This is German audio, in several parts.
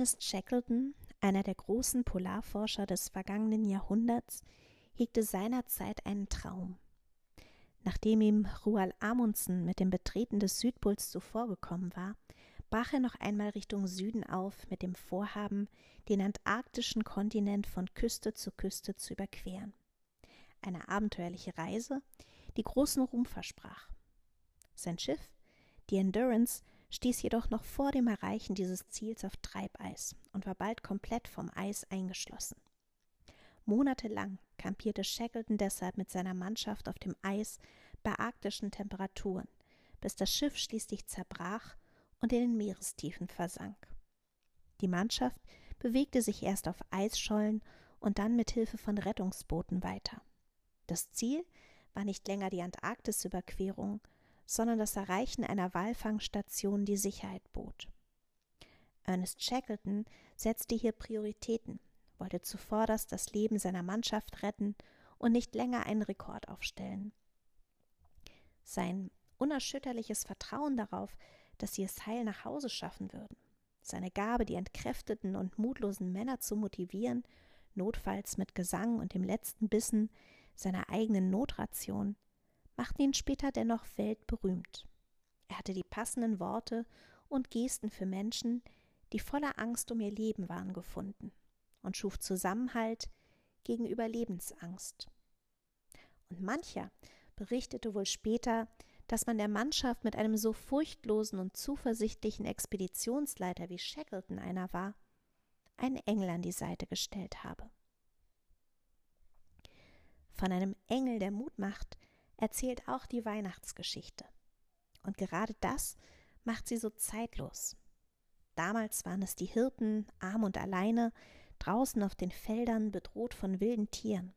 Ernest Shackleton, einer der großen Polarforscher des vergangenen Jahrhunderts, hegte seinerzeit einen Traum. Nachdem ihm Roald Amundsen mit dem Betreten des Südpols zuvorgekommen war, brach er noch einmal Richtung Süden auf mit dem Vorhaben, den antarktischen Kontinent von Küste zu Küste zu überqueren. Eine abenteuerliche Reise, die großen Ruhm versprach. Sein Schiff, die Endurance, stieß jedoch noch vor dem Erreichen dieses Ziels auf Treibeis und war bald komplett vom Eis eingeschlossen. Monatelang kampierte Shackleton deshalb mit seiner Mannschaft auf dem Eis bei arktischen Temperaturen, bis das Schiff schließlich zerbrach und in den Meerestiefen versank. Die Mannschaft bewegte sich erst auf Eisschollen und dann mit Hilfe von Rettungsbooten weiter. Das Ziel war nicht länger die Antarktisüberquerung, sondern das Erreichen einer Walfangstation die Sicherheit bot. Ernest Shackleton setzte hier Prioritäten, wollte zuvorderst das Leben seiner Mannschaft retten und nicht länger einen Rekord aufstellen. Sein unerschütterliches Vertrauen darauf, dass sie es heil nach Hause schaffen würden, seine Gabe, die entkräfteten und mutlosen Männer zu motivieren, notfalls mit Gesang und dem letzten Bissen seiner eigenen Notration, machten ihn später dennoch weltberühmt. Er hatte die passenden Worte und Gesten für Menschen, die voller Angst um ihr Leben waren, gefunden und schuf Zusammenhalt gegen Überlebensangst. Und mancher berichtete wohl später, dass man der Mannschaft mit einem so furchtlosen und zuversichtlichen Expeditionsleiter wie Shackleton einer war, einen Engel an die Seite gestellt habe. Von einem Engel, der Mut macht, erzählt auch die Weihnachtsgeschichte. Und gerade das macht sie so zeitlos. Damals waren es die Hirten, arm und alleine, draußen auf den Feldern bedroht von wilden Tieren.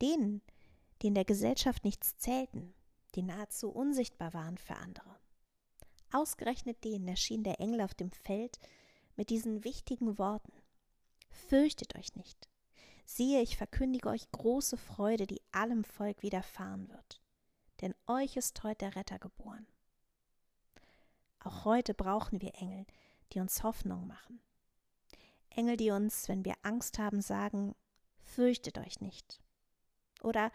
Denen, die in der Gesellschaft nichts zählten, die nahezu unsichtbar waren für andere. Ausgerechnet denen erschien der Engel auf dem Feld mit diesen wichtigen Worten Fürchtet euch nicht, Siehe, ich verkündige euch große Freude, die allem Volk widerfahren wird. Denn euch ist heute der Retter geboren. Auch heute brauchen wir Engel, die uns Hoffnung machen. Engel, die uns, wenn wir Angst haben, sagen, fürchtet euch nicht. Oder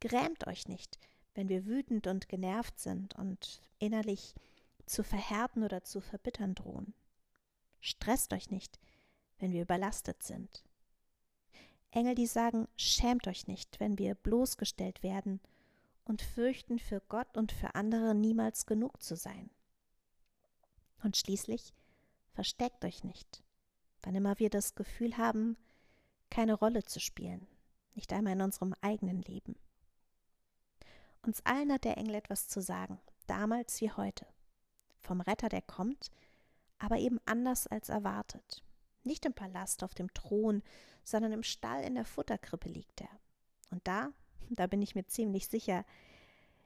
grämt euch nicht, wenn wir wütend und genervt sind und innerlich zu verhärten oder zu verbittern drohen. Stresst euch nicht, wenn wir überlastet sind. Engel, die sagen, schämt euch nicht, wenn wir bloßgestellt werden und fürchten für Gott und für andere niemals genug zu sein. Und schließlich, versteckt euch nicht, wann immer wir das Gefühl haben, keine Rolle zu spielen, nicht einmal in unserem eigenen Leben. Uns allen hat der Engel etwas zu sagen, damals wie heute. Vom Retter, der kommt, aber eben anders als erwartet. Nicht im Palast auf dem Thron, sondern im Stall in der Futterkrippe liegt er. Und da, da bin ich mir ziemlich sicher,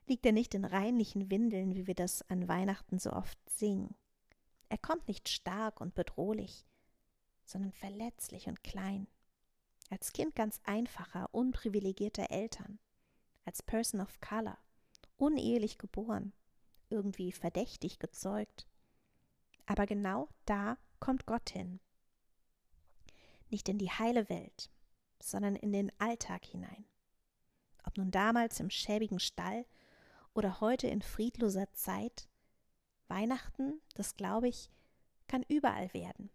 liegt er nicht in reinlichen Windeln, wie wir das an Weihnachten so oft singen. Er kommt nicht stark und bedrohlich, sondern verletzlich und klein. Als Kind ganz einfacher, unprivilegierter Eltern, als Person of Color, unehelich geboren, irgendwie verdächtig gezeugt. Aber genau da kommt Gott hin nicht in die heile Welt, sondern in den Alltag hinein. Ob nun damals im schäbigen Stall oder heute in friedloser Zeit, Weihnachten, das glaube ich, kann überall werden.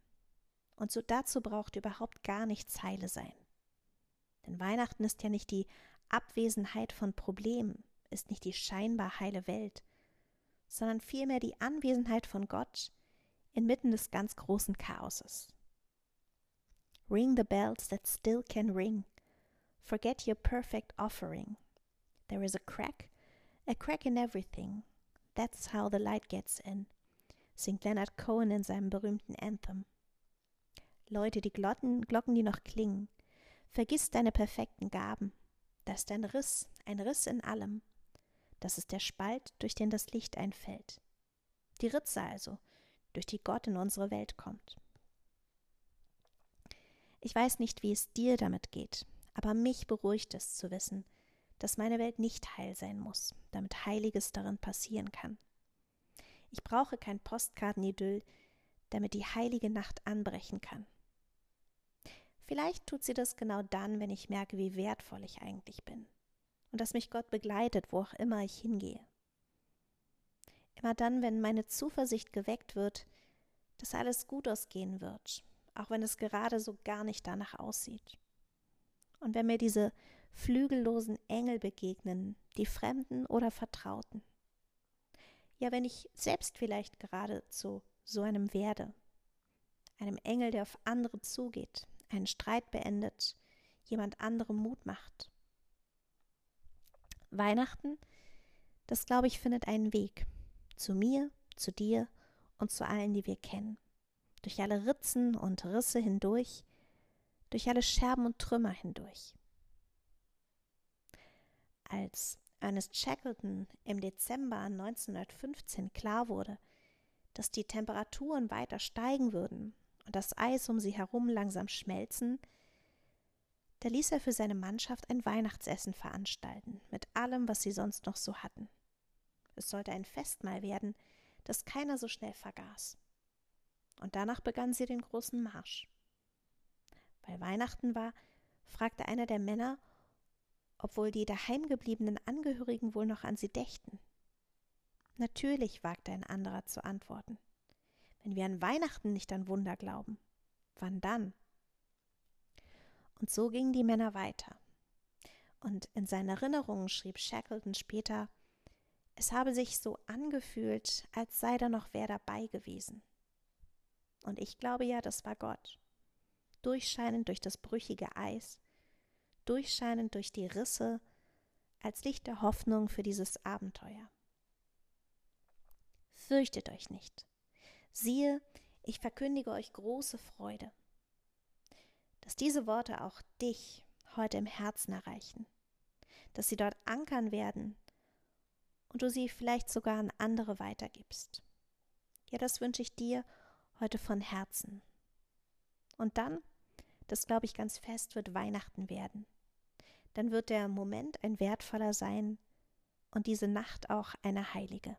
Und so dazu braucht überhaupt gar nichts heile sein. Denn Weihnachten ist ja nicht die Abwesenheit von Problemen, ist nicht die scheinbar heile Welt, sondern vielmehr die Anwesenheit von Gott inmitten des ganz großen Chaoses. Ring the bells that still can ring. Forget your perfect offering. There is a crack, a crack in everything. That's how the light gets in, singt Leonard Cohen in seinem berühmten Anthem. Leute, die Glocken, Glocken, die noch klingen, vergiss deine perfekten Gaben. Da ist ein Riss, ein Riss in allem. Das ist der Spalt, durch den das Licht einfällt. Die Ritze also, durch die Gott in unsere Welt kommt. Ich weiß nicht, wie es dir damit geht, aber mich beruhigt es zu wissen, dass meine Welt nicht heil sein muss, damit Heiliges darin passieren kann. Ich brauche kein Postkartenidyll, damit die heilige Nacht anbrechen kann. Vielleicht tut sie das genau dann, wenn ich merke, wie wertvoll ich eigentlich bin und dass mich Gott begleitet, wo auch immer ich hingehe. Immer dann, wenn meine Zuversicht geweckt wird, dass alles gut ausgehen wird, auch wenn es gerade so gar nicht danach aussieht. Und wenn mir diese flügellosen Engel begegnen, die Fremden oder Vertrauten. Ja, wenn ich selbst vielleicht gerade zu so einem werde, einem Engel, der auf andere zugeht, einen Streit beendet, jemand anderem Mut macht. Weihnachten, das glaube ich, findet einen Weg zu mir, zu dir und zu allen, die wir kennen. Durch alle Ritzen und Risse hindurch, durch alle Scherben und Trümmer hindurch. Als Ernest Shackleton im Dezember 1915 klar wurde, dass die Temperaturen weiter steigen würden und das Eis um sie herum langsam schmelzen, da ließ er für seine Mannschaft ein Weihnachtsessen veranstalten, mit allem, was sie sonst noch so hatten. Es sollte ein Festmahl werden, das keiner so schnell vergaß. Und danach begann sie den großen Marsch. Weil Weihnachten war, fragte einer der Männer, ob wohl die daheimgebliebenen Angehörigen wohl noch an sie dächten. Natürlich, wagte ein anderer zu antworten. Wenn wir an Weihnachten nicht an Wunder glauben, wann dann? Und so gingen die Männer weiter. Und in seinen Erinnerungen schrieb Shackleton später, es habe sich so angefühlt, als sei da noch wer dabei gewesen. Und ich glaube ja, das war Gott. Durchscheinend durch das brüchige Eis, durchscheinend durch die Risse, als Licht der Hoffnung für dieses Abenteuer. Fürchtet euch nicht. Siehe, ich verkündige euch große Freude. Dass diese Worte auch dich heute im Herzen erreichen, dass sie dort ankern werden und du sie vielleicht sogar an andere weitergibst. Ja, das wünsche ich dir heute von Herzen. Und dann, das glaube ich ganz fest, wird Weihnachten werden. Dann wird der Moment ein wertvoller sein und diese Nacht auch eine heilige.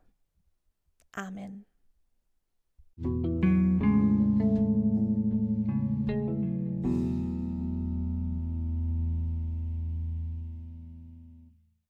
Amen.